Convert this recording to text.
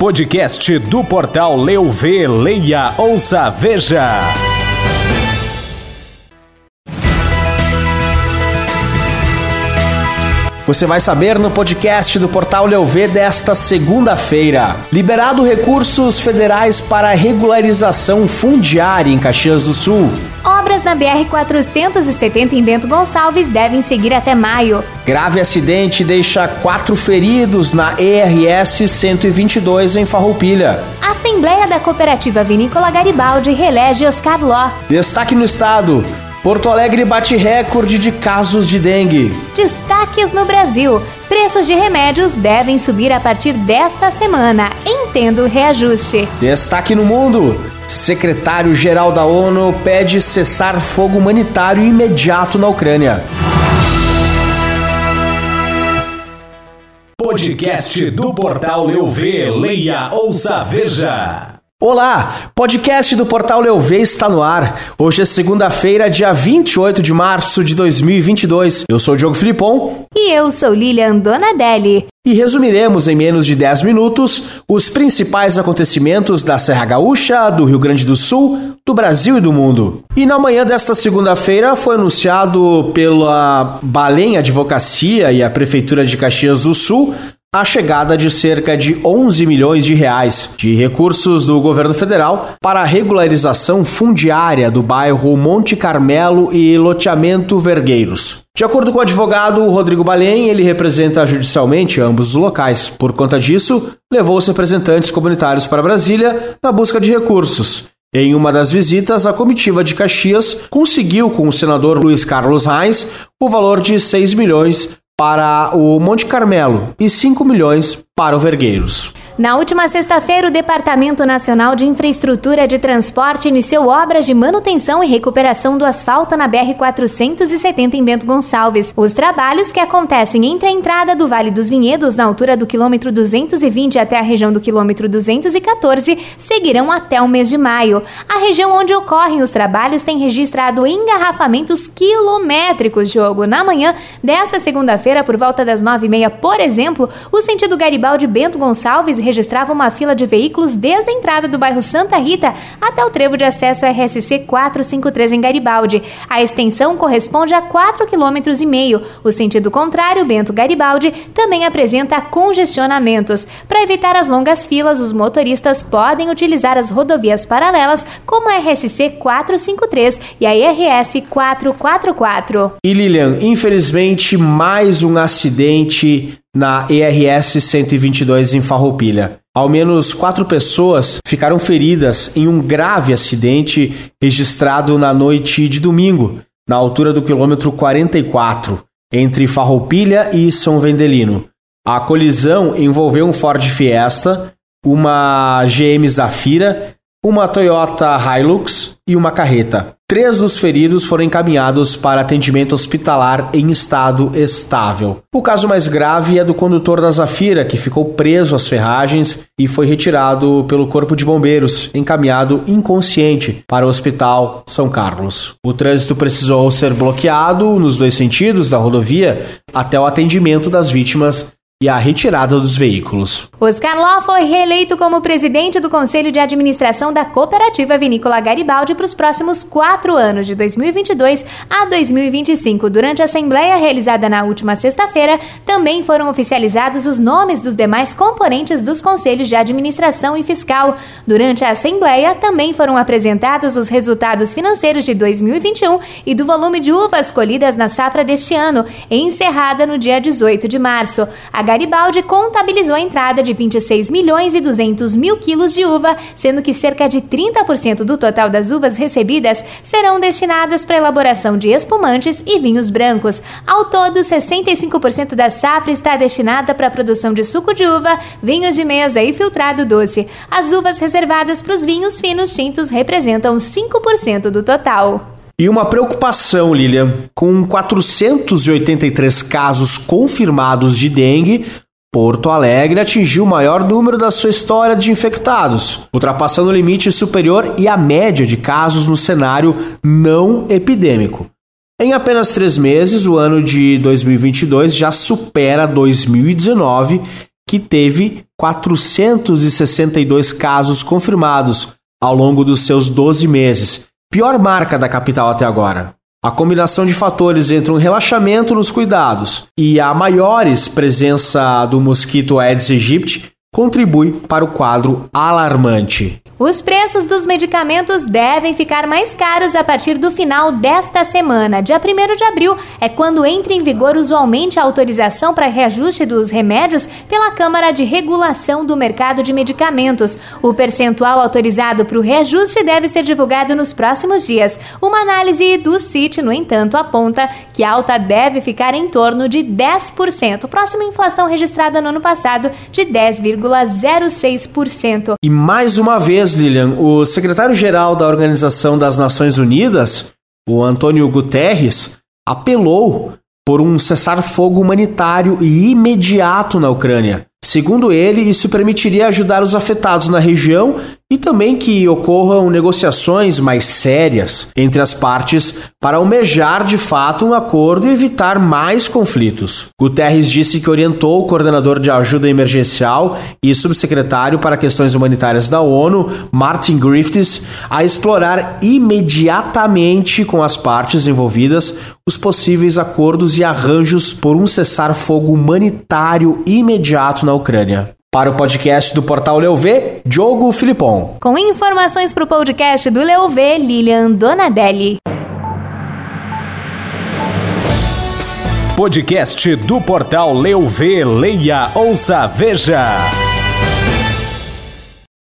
Podcast do portal Leu Vê, Leia, Ouça, Veja. Você vai saber no podcast do Portal Leuv desta segunda-feira. Liberado recursos federais para regularização fundiária em Caxias do Sul. Obras na BR-470 em Bento Gonçalves devem seguir até maio. Grave acidente deixa quatro feridos na ERS 122 em Farroupilha. Assembleia da Cooperativa Vinícola Garibaldi relege Oscar Ló. Destaque no estado. Porto Alegre bate recorde de casos de dengue. Destaques no Brasil. Preços de remédios devem subir a partir desta semana. Entendo o reajuste. Destaque no mundo. Secretário-geral da ONU pede cessar fogo humanitário imediato na Ucrânia. Podcast do portal Leuv, Leia, Ouça, Veja. Olá, podcast do Portal Leuv está no ar. Hoje é segunda-feira, dia 28 de março de 2022. Eu sou o Diogo Filipon. E eu sou Lilian Donadelli. E resumiremos em menos de 10 minutos os principais acontecimentos da Serra Gaúcha, do Rio Grande do Sul, do Brasil e do mundo. E na manhã desta segunda-feira foi anunciado pela Balém Advocacia e a Prefeitura de Caxias do Sul a chegada de cerca de 11 milhões de reais de recursos do governo federal para a regularização fundiária do bairro Monte Carmelo e loteamento Vergueiros. De acordo com o advogado Rodrigo Balém, ele representa judicialmente ambos os locais. Por conta disso, levou os representantes comunitários para Brasília na busca de recursos. Em uma das visitas, a comitiva de Caxias conseguiu com o senador Luiz Carlos Reis o valor de 6 milhões para o Monte Carmelo e 5 milhões para o Vergueiros. Na última sexta-feira, o Departamento Nacional de Infraestrutura de Transporte iniciou obras de manutenção e recuperação do asfalto na BR-470 em Bento Gonçalves. Os trabalhos que acontecem entre a entrada do Vale dos Vinhedos, na altura do quilômetro 220 até a região do quilômetro 214, seguirão até o mês de maio. A região onde ocorrem os trabalhos tem registrado engarrafamentos quilométricos, jogo. Na manhã desta segunda-feira, por volta das nove e meia, por exemplo, o sentido Garibaldi Bento Gonçalves registrava uma fila de veículos desde a entrada do bairro Santa Rita até o trevo de acesso RSC 453 em Garibaldi. A extensão corresponde a 4,5 km. O sentido contrário, Bento Garibaldi, também apresenta congestionamentos. Para evitar as longas filas, os motoristas podem utilizar as rodovias paralelas, como a RSC 453 e a IRS 444. E Lilian, infelizmente, mais um acidente na ERS 122 em Farroupilha. Ao menos quatro pessoas ficaram feridas em um grave acidente registrado na noite de domingo, na altura do quilômetro 44, entre Farroupilha e São Vendelino. A colisão envolveu um Ford Fiesta, uma GM Zafira, uma Toyota Hilux e uma carreta. Três dos feridos foram encaminhados para atendimento hospitalar em estado estável. O caso mais grave é do condutor da Zafira, que ficou preso às ferragens e foi retirado pelo Corpo de Bombeiros, encaminhado inconsciente para o Hospital São Carlos. O trânsito precisou ser bloqueado nos dois sentidos da rodovia até o atendimento das vítimas e a retirada dos veículos. Oscar Ló foi reeleito como presidente do Conselho de Administração da Cooperativa Vinícola Garibaldi para os próximos quatro anos, de 2022 a 2025. Durante a assembleia realizada na última sexta-feira, também foram oficializados os nomes dos demais componentes dos conselhos de administração e fiscal. Durante a assembleia, também foram apresentados os resultados financeiros de 2021 e do volume de uvas colhidas na safra deste ano, encerrada no dia 18 de março. A Garibaldi contabilizou a entrada de 26 milhões e 200 mil quilos de uva, sendo que cerca de 30% do total das uvas recebidas serão destinadas para elaboração de espumantes e vinhos brancos. Ao todo, 65% da safra está destinada para a produção de suco de uva, vinhos de mesa e filtrado doce. As uvas reservadas para os vinhos finos tintos representam 5% do total. E uma preocupação, Lilian, com 483 casos confirmados de dengue, Porto Alegre atingiu o maior número da sua história de infectados, ultrapassando o limite superior e a média de casos no cenário não epidêmico. Em apenas três meses, o ano de 2022 já supera 2019, que teve 462 casos confirmados ao longo dos seus 12 meses, pior marca da capital até agora. A combinação de fatores entre um relaxamento nos cuidados e a maiores presença do mosquito Aedes aegypti contribui para o quadro alarmante. Os preços dos medicamentos devem ficar mais caros a partir do final desta semana. Dia 1 de abril é quando entra em vigor usualmente a autorização para reajuste dos remédios pela Câmara de Regulação do Mercado de Medicamentos. O percentual autorizado para o reajuste deve ser divulgado nos próximos dias. Uma análise do CIT, no entanto, aponta que a alta deve ficar em torno de 10%, próxima inflação registrada no ano passado de 10,06%. E mais uma vez Lilian, o secretário-geral da Organização das Nações Unidas, o Antônio Guterres, apelou por um cessar-fogo humanitário e imediato na Ucrânia. Segundo ele, isso permitiria ajudar os afetados na região e também que ocorram negociações mais sérias entre as partes para almejar de fato um acordo e evitar mais conflitos. Guterres disse que orientou o coordenador de ajuda emergencial e subsecretário para questões humanitárias da ONU, Martin Griffiths, a explorar imediatamente com as partes envolvidas os possíveis acordos e arranjos por um cessar-fogo humanitário imediato na Ucrânia. Para o podcast do Portal Leuv, Diogo Filipon. Com informações para o podcast do Leuv, Lilian Donadelli. Podcast do Portal Leuv, leia, ouça, veja.